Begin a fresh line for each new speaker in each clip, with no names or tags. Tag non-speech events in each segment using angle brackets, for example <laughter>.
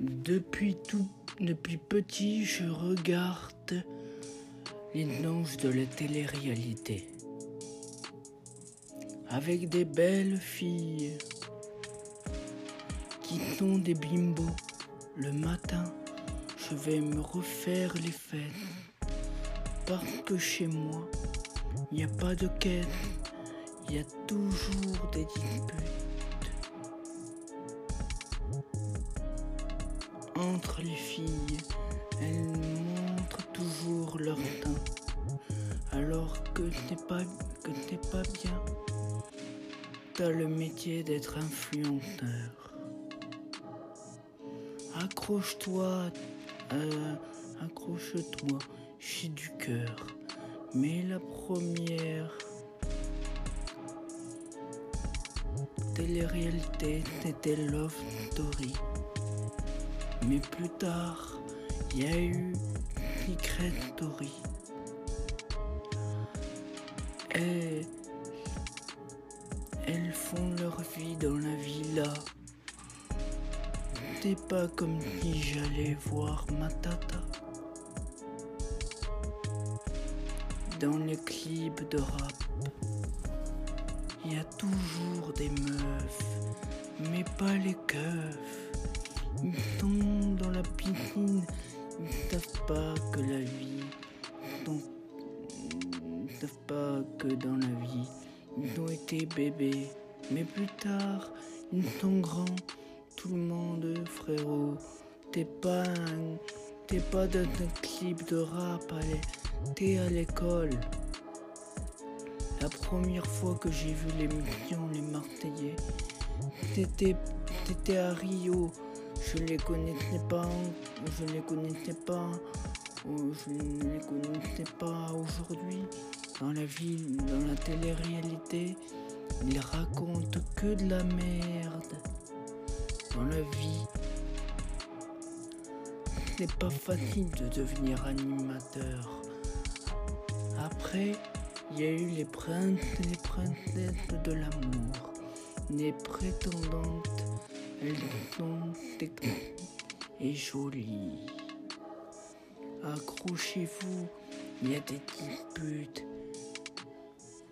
Depuis tout, depuis petit, je regarde les anges de la télé-réalité. Avec des belles filles qui sont des bimbos. Le matin, je vais me refaire les fêtes. Parce que chez moi, il n'y a pas de quête, il y a toujours des disputes. Elles montrent toujours leur teint. Alors que t'es pas, que t'es pas bien, t'as le métier d'être influenceur. Accroche-toi, euh, accroche-toi, j'ai du cœur. Mais la première télé-réalité c'était Love Story. Mais plus tard, il y a eu Secret Story. Et elles font leur vie dans la villa. C'est pas comme si j'allais voir ma tata. Dans les clips de rap, il y a toujours des meufs, mais pas les keufs. Ils tombent dans la piscine, ils savent pas que la vie, ils savent pas que dans la vie, ils ont été bébés, mais plus tard, ils sont grands. Tout le monde, frérot, t'es pas un, t'es pas dans un clip de rap, t'es à l'école. La première fois que j'ai vu l'émission Les Marseillais, t'étais à Rio. Je les connaissais pas, je les connaissais pas, je ne les connaissais pas aujourd'hui. Dans la ville, dans la télé-réalité, ils racontent que de la merde. Dans la vie, c'est pas facile de devenir animateur. Après, il y a eu les princes et les princesses de l'amour, les prétendantes, et jolies. Accrochez-vous, il y a des disputes.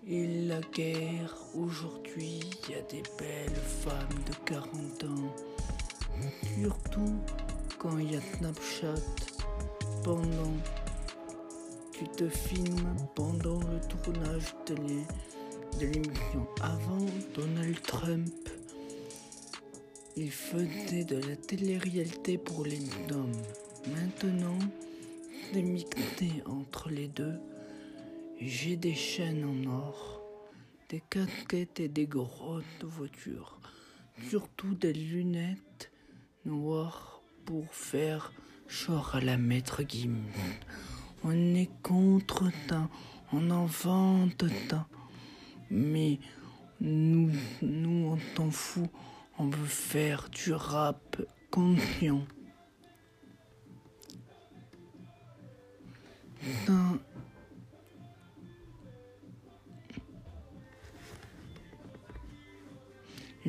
Et la guerre, aujourd'hui, il y a des belles femmes de 40 ans. Surtout quand il y a Snapchat pendant tu te filmes pendant le tournage de l'émission. Avant Donald Trump, il faisait de la télé-réalité pour les hommes. Maintenant, c'est mixé entre les deux. J'ai des chaînes en or, des casquettes et des grosses voitures. Surtout des lunettes noires pour faire genre à la maître Gim. On est contre ça, on en vante ça. Mais nous, nous, on t'en fout, on veut faire du rap conscient. Ça,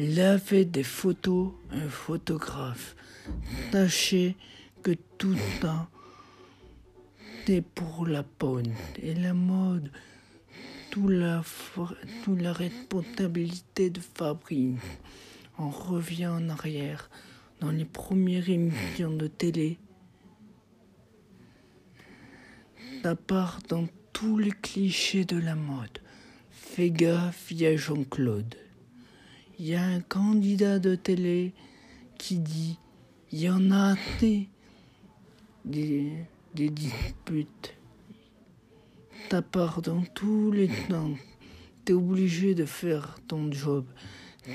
Il avait des photos, un photographe. Sachez que tout ça, c'est pour la bonne et la mode. Toute la, tout la responsabilité de Fabrice. On revient en arrière dans les premières émissions de télé. Ça part dans tous les clichés de la mode. Fais gaffe, il Jean-Claude il y a un candidat de télé qui dit il y en a assez des, des disputes. Ta part dans tous les temps. T'es obligé de faire ton job.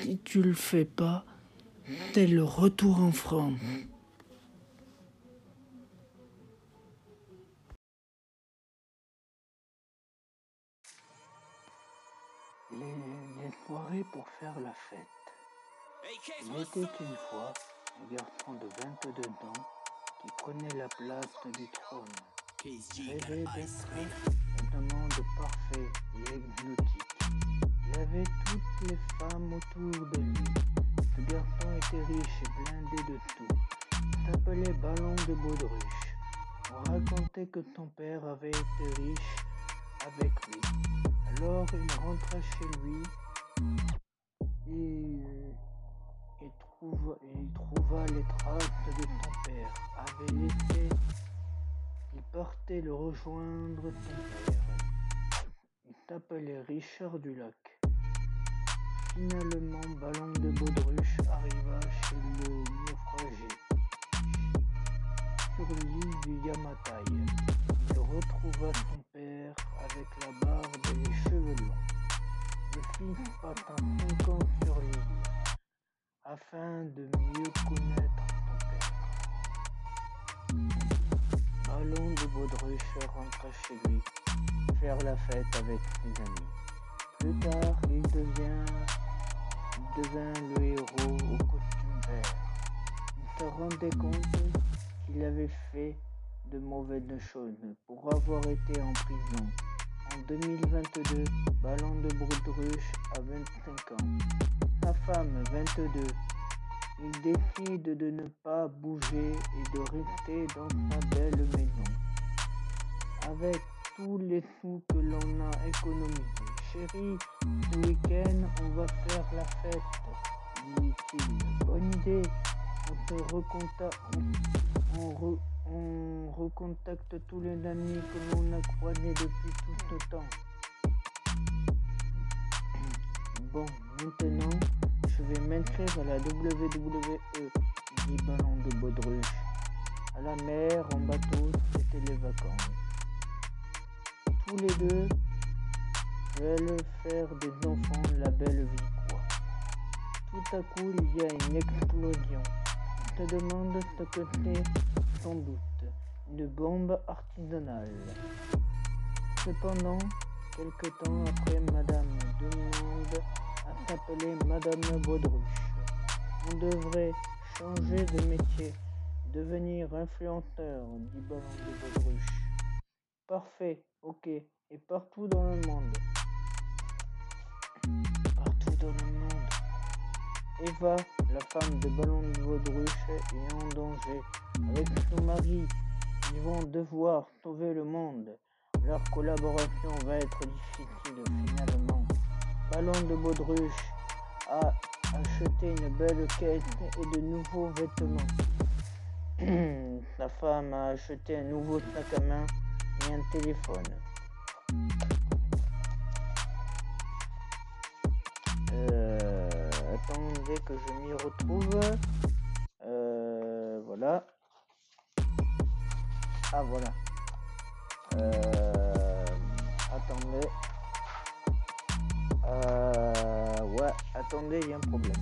Si tu le fais pas, t'es le retour en France. les, soirées pour faire la fête. Il était une fois un garçon de 22 ans qui prenait la place du trône. Rêvait d'être un monde parfait et exotique. Il toutes les femmes autour de lui. Ce garçon était riche et blindé de tout. Sa Ballon de baudruche. On racontait que ton père avait été riche avec lui. Alors il rentra chez lui et, il trouva les traces de ton père. Avait il partait le rejoindre ton père. Il s'appelait Richard Dulac. Finalement, Ballon de Baudruche arriva chez le naufragé sur l'île du Yamatai. Il retrouva son père avec la barbe et les cheveux longs. Le fils passa cinq ans sur l'île afin de mieux connaître son père. Ballon de Baudruche rentra chez lui faire la fête avec ses amis. Plus tard, il devient devint le héros au costume vert. Il se rendait compte qu'il avait fait de mauvaises choses pour avoir été en prison. En 2022, Ballon de Baudruche a 25 ans. Sa femme, 22. Il décide de ne pas bouger et de rester dans sa belle maison. Avec tous les sous que l'on a économisés. Chérie, ce week-end, on va faire la fête, dit-il. Bonne idée. On te recontacte, on, recontacte tous les amis que l'on a croisés depuis tout ce temps. Bon, maintenant, je vais m'inscrire à la WWE, dit Ballon de Baudruche. À la mer, en bateau, c'était les vacances. Tous les deux veulent faire des enfants la belle vie, quoi. Tout à coup, il y a une explosion. On te demande ce que c'est, sans doute, une bombe artisanale. Cependant, quelque temps après, Madame demande à s'appeler Madame Baudruche. On devrait changer de métier, devenir influenceur, dit Ballon de Baudruche. Parfait, ok, et partout dans le monde. Eva, la femme de Ballon de Baudruche, est en danger. Avec son mari, ils vont devoir sauver le monde. Leur collaboration va être difficile finalement. Ballon de Baudruche a acheté une belle caisse et de nouveaux vêtements. <clears throat> Sa femme a acheté un nouveau sac à main un téléphone. Attendez que je m'y retrouve. Euh, voilà. Ah voilà. Euh, attendez. ouais, attendez, il y a un problème.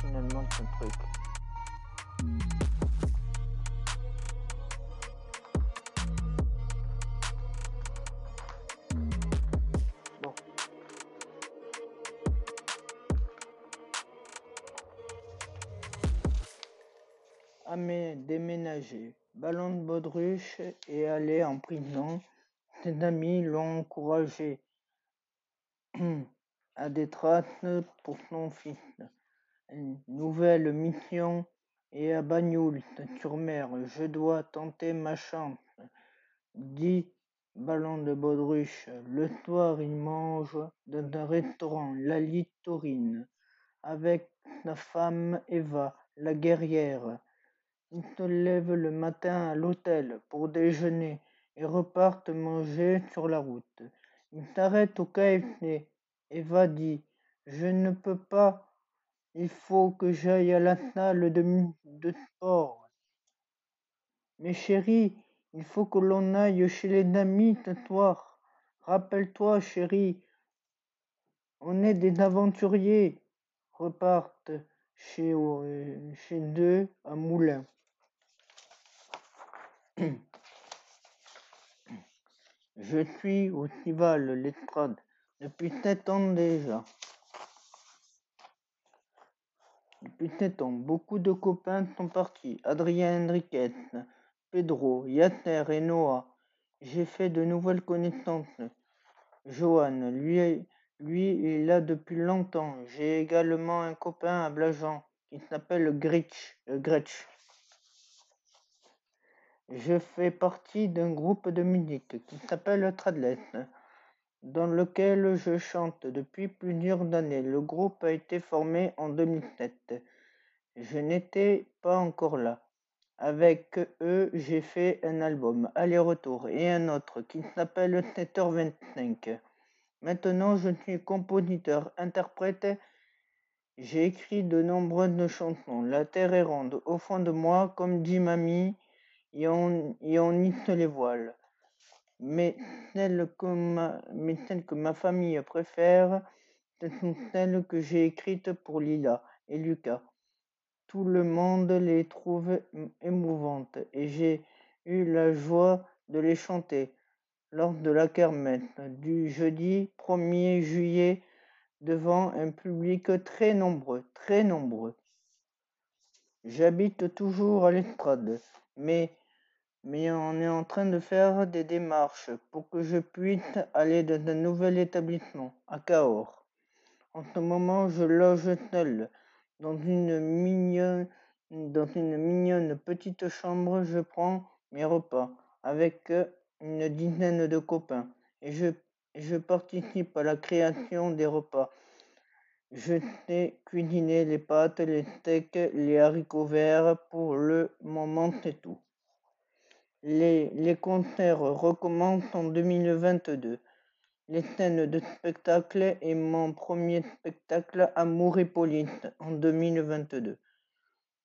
Finalement ce truc. Bon. mais déménager. Ballon de baudruche et aller en prison. Ses amis l'ont encouragé <clears throat> à des traces pour son fils nouvelle mission et à Bagnoult-sur-Mer, je dois tenter ma chance, dit Ballon de Baudruche. Le soir, il mange dans un restaurant, la Litorine, avec sa femme Eva, la guerrière. Ils se lèvent le matin à l'hôtel pour déjeuner et repartent manger sur la route. Ils s'arrêtent au KFC. Eva dit Je ne peux pas il faut que j'aille à la salle de, de sport. Mais chérie, il faut que l'on aille chez les amis ce soir. Rappelle-toi, chérie, on est des aventuriers. Repartent chez, euh, chez deux à Moulin. Je suis au Cival, l'estrade, depuis sept ans déjà. Depuis beaucoup de copains sont partis. Adrien Henriquez, Pedro, Yater et Noah. J'ai fait de nouvelles connaissances. Johan, lui, lui est là depuis longtemps. J'ai également un copain à Blajan qui s'appelle Gretsch. Euh, Gretsch. Je fais partie d'un groupe de musique qui s'appelle Tradless, dans lequel je chante depuis plusieurs années. Le groupe a été formé en 2007. Je n'étais pas encore là. Avec eux, j'ai fait un album aller-retour et un autre qui s'appelle 7h25. Maintenant, je suis compositeur, interprète. J'ai écrit de nombreuses chansons. La terre est ronde au fond de moi, comme dit mamie et on, et on les voiles. Mais celles que ma, famille préfère, ce sont celles que j'ai écrites pour Lila et Lucas. Tout le monde les trouve émouvantes et j'ai eu la joie de les chanter lors de la kermesse du jeudi 1er juillet devant un public très nombreux, très nombreux. J'habite toujours à l'estrade, mais mais on est en train de faire des démarches pour que je puisse aller dans un nouvel établissement, à Cahors. En ce moment, je loge seul, dans une mignonne, dans une mignonne petite chambre. Je prends mes repas avec une dizaine de copains et je, participe à la création des repas. Je sais cuisiner les pâtes, les steaks, les haricots verts. Pour le moment, c'est tout. Les, concerts recommencent en 2022. Les scènes de spectacle et mon premier spectacle Amour et Police en 2022.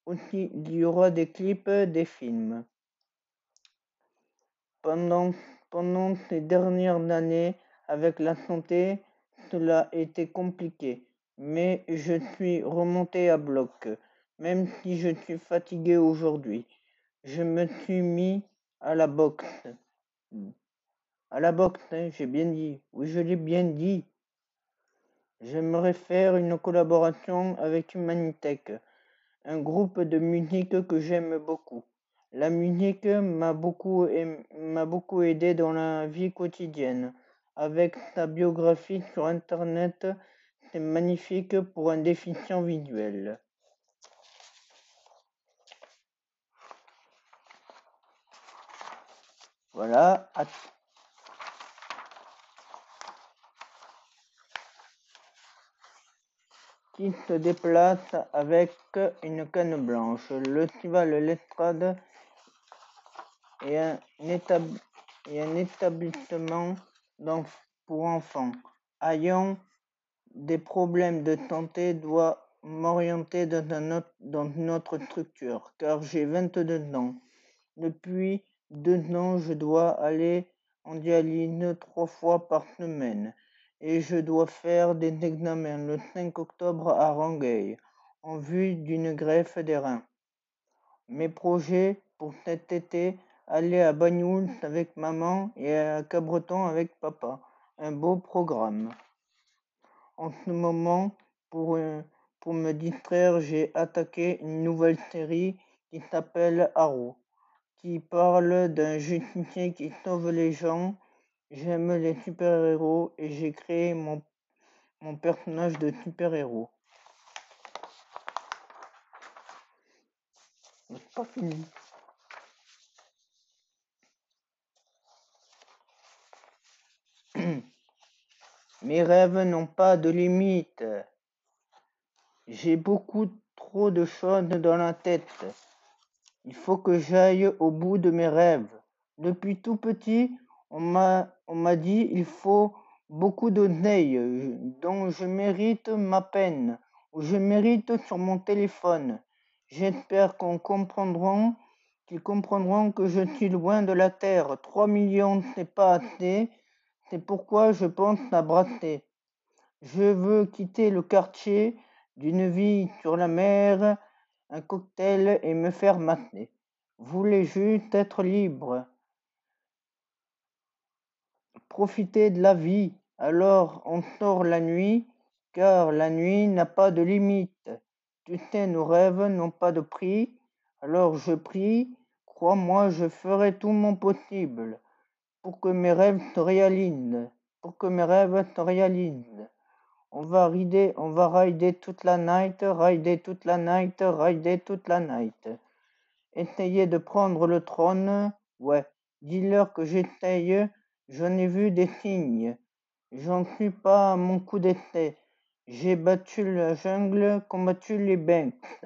Aussi, il y aura des clips, des films. Pendant, pendant ces dernières années, avec la santé, cela a été compliqué. Mais je suis remonté à bloc, même si je suis fatigué aujourd'hui. Je me suis mis à la boxe. À la boxe, hein, j'ai bien dit. Oui, je l'ai bien dit. J'aimerais faire une collaboration avec Humanitech, un groupe de musique que j'aime beaucoup. La musique m'a beaucoup, m'a beaucoup aidé dans la vie quotidienne. Avec sa biographie sur Internet, c'est magnifique pour un déficient visuel. Voilà. Qui se déplace avec une canne blanche. Le festival L'Estrade est un, un établissement pour enfants. Ayant des problèmes de santé, doit m'orienter dans, dans une autre structure, car j'ai 22 ans. Depuis deux ans, je dois aller en dialyse trois fois par semaine et je dois faire des examens le 5 octobre à Rangueil en vue d'une greffe des reins. Mes projets pour cet été, aller à Bagnoul avec maman et à Cabreton avec papa. Un beau programme. En ce moment, pour, pour me distraire, j'ai attaqué une nouvelle série qui s'appelle Arrow qui parle d'un justicier qui sauve les gens. J'aime les super-héros et j'ai créé mon, mon personnage de super-héros. Pas fini. <clears throat> Mes rêves n'ont pas de limite. J'ai beaucoup trop de choses dans la tête. Il faut que j'aille au bout de mes rêves. Depuis tout petit, on m'a, dit il faut beaucoup d'oseille, dont je mérite ma peine, ou je mérite sur mon téléphone. J'espère qu'on comprendront, qu'ils comprendront que je suis loin de la terre. Trois millions, c'est pas assez. C'est pourquoi je pense à brasser. Je veux quitter le quartier d'une vie sur la mer un cocktail et me faire masser. Voulais juste être libre. Profiter de la vie. Alors on sort la nuit, car la nuit n'a pas de limite. Tu sais, nos rêves n'ont pas de prix. Alors je prie, Crois-moi, je ferai tout mon possible pour que mes rêves se réalisent, pour que mes rêves se réalisent. On va rider, on va rider toute la night, rider toute la night, rider toute la night. Essayer de prendre le trône, ouais, dis-leur que j'essaye, j'en ai vu des signes. J'en suis pas mon coup d'essai. J'ai battu la jungle, combattu les banks.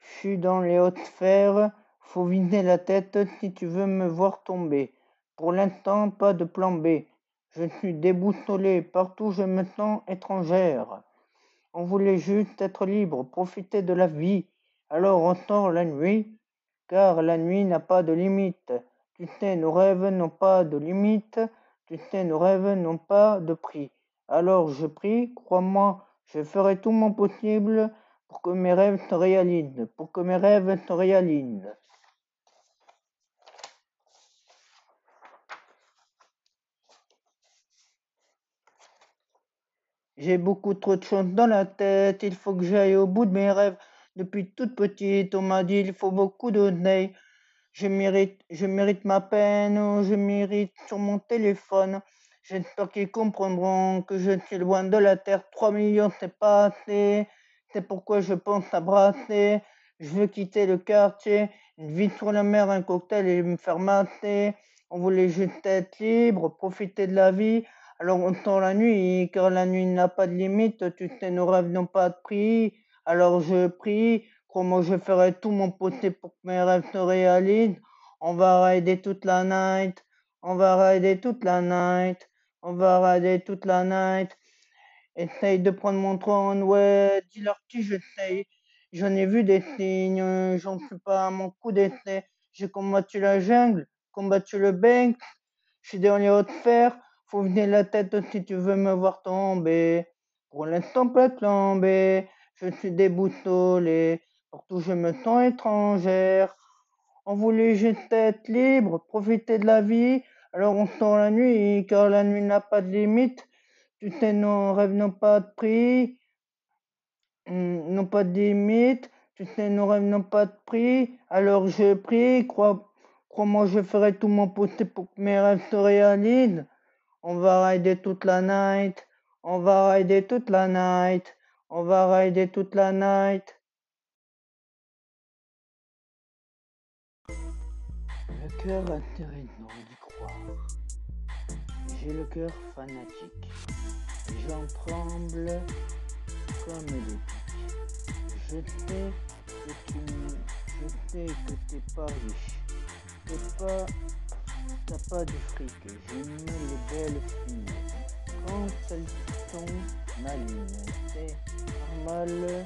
Je suis dans les hautes sphères, faut vider la tête si tu veux me voir tomber. Pour l'instant, pas de plan B. Je suis déboussolé, partout je me sens étrangère. On voulait juste être libre, profiter de la vie. Alors on sort la nuit, car la nuit n'a pas de limite. Tu sais, nos rêves n'ont pas de limite. Tu sais, nos rêves n'ont pas de prix. Alors je prie, crois-moi, je ferai tout mon possible pour que mes rêves se réalisent, pour que mes rêves se réalisent. J'ai beaucoup trop de choses dans la tête, il faut que j'aille au bout de mes rêves. Depuis toute petite, on m'a dit il faut beaucoup d'oseille. Je mérite, je mérite ma peine, je mérite sur mon téléphone. J'espère qu'ils comprendront que je suis loin de la terre. 3 millions, c'est pas assez. C'est pourquoi je pense à brasser. Je veux quitter le quartier, une vie sur la mer, un cocktail et me faire masser. On voulait juste être libre, profiter de la vie. Alors on sort la nuit, car la nuit n'a pas de limite, tu sais, nos rêves n'ont pas de prix. Alors je prie, crois-moi, je ferai tout mon possible pour que mes rêves se réalisent? On va rider toute la night, on va rider toute la night, on va rider toute la night. Essaye de prendre mon trône, ouais, dis-leur qui j'essaye. J'en ai vu des signes, j'en suis pas à mon coup d'essai. J'ai combattu la jungle, combattu le bank, je suis dans les hautes sphères. Faut venir la tête si tu veux me voir tomber. Pour l'instant, pas tomber. Je suis déboussolé. Partout, je me sens étrangère. On voulait juste être libre, profiter de la vie. Alors on sort la nuit, car la nuit n'a pas de limite. Tu sais, nos rêves n'ont pas de prix, n'ont pas de limite. Tu sais, nos rêves n'ont pas de prix. Alors je prie, crois, crois-moi, je ferai tout mon possible pour que mes rêves se réalisent. On va rider toute la night. On va rider toute la night. On va rider toute la night. Le cœur intérêt d'y croire. J'ai le cœur fanatique. J'en tremble comme des pics. Je sais que tu je sais que t'es pas riche. T'es pas t'as pas de fric, j'aime les belles filles. Quand elles sont malines, c'est normal.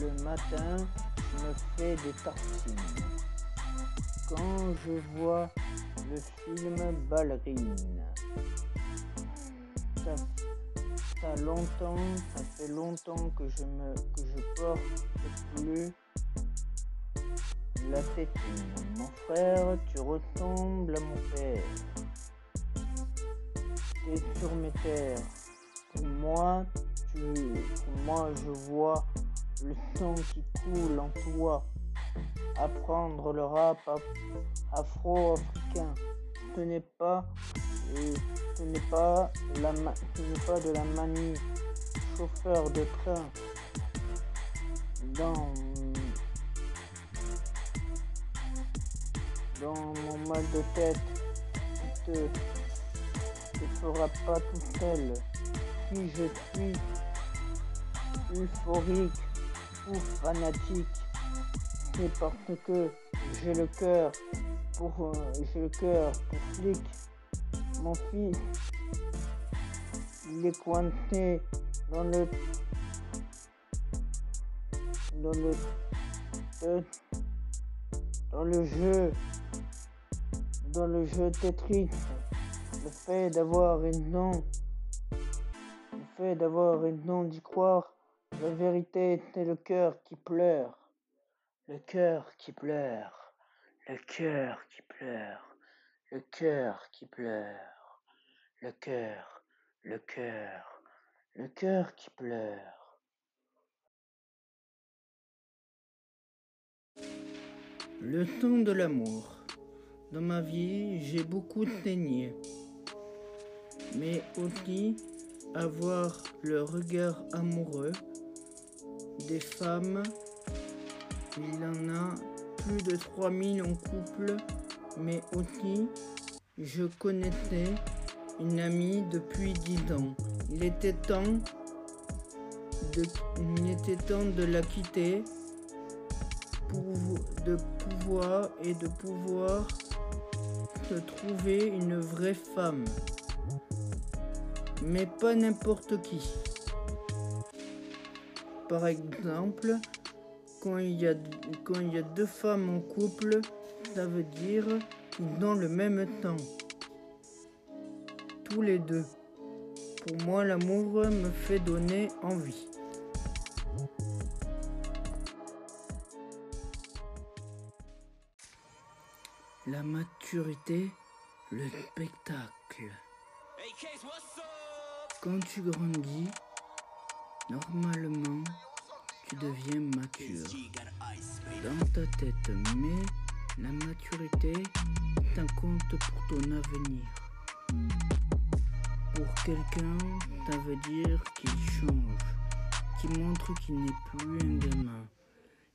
Le matin, je me fais des tartines. Quand je vois le film Ballerine, ça, longtemps, ça fait longtemps que je me que je porte plus la tétine. Mon frère, tu ressembles à mon père. T'es sur mes terres. Pour moi, tu, pour moi, je vois le sang qui coule en toi. Apprendre le rap afro-africain. Ce n'est pas, ce n'est pas ce n'est pas de la manie. Chauffeur de train. Dans dans mon mal de tête, tu te, te feras pas tout seul. Si je suis euphorique ou fanatique, c'est parce que j'ai le cœur pour euh, j'ai le cœur pour flic. Mon fils, il est coincé dans le dans le dans le jeu dans le jeu Tetris, le fait d'avoir raison, le fait d'avoir raison d'y croire, la vérité c'est le cœur qui pleure, le cœur qui pleure, le cœur qui pleure, le cœur qui pleure, le cœur, le cœur, le cœur qui pleure. Le temps de l'amour. Dans ma vie, j'ai beaucoup saigné. Mais aussi avoir le regard amoureux des femmes. Il en a plus de 3000 en couple, mais aussi je connaissais une amie depuis 10 ans. Il était temps de, il était temps de la quitter de pouvoir et de pouvoir trouver une vraie femme. Mais pas n'importe qui. Par exemple, quand il, y a, quand il y a deux femmes en couple, ça veut dire dans le même temps. Tous les deux. Pour moi, l'amour me fait donner envie. La maturité, le spectacle. Quand tu grandis, normalement, tu deviens mature dans ta tête, mais la maturité un compte pour ton avenir. Pour quelqu'un, ça veut dire qu'il change, qu'il montre qu'il n'est plus un gamin.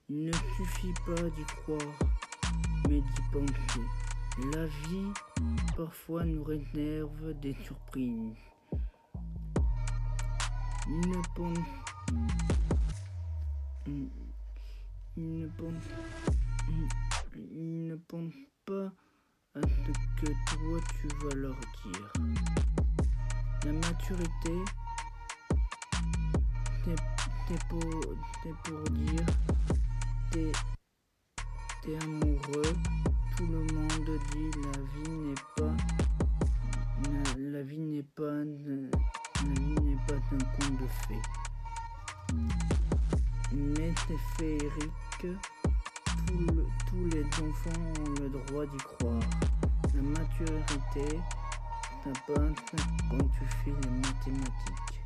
Il ne suffit pas d'y croire mais d'y penser. La vie parfois nous réserve des surprises. Ne pense, ne pense, ne pense pas à ce que toi tu vas leur dire. La maturité, c'est pour, pour dire, amoureux, tout le monde dit la vie n'est pas la, vie n'est pas la vie n'est pas un conte de fées. Mais c'est féerique. tous les enfants ont le droit d'y croire. La maturité, ça passe quand tu fais les mathématiques.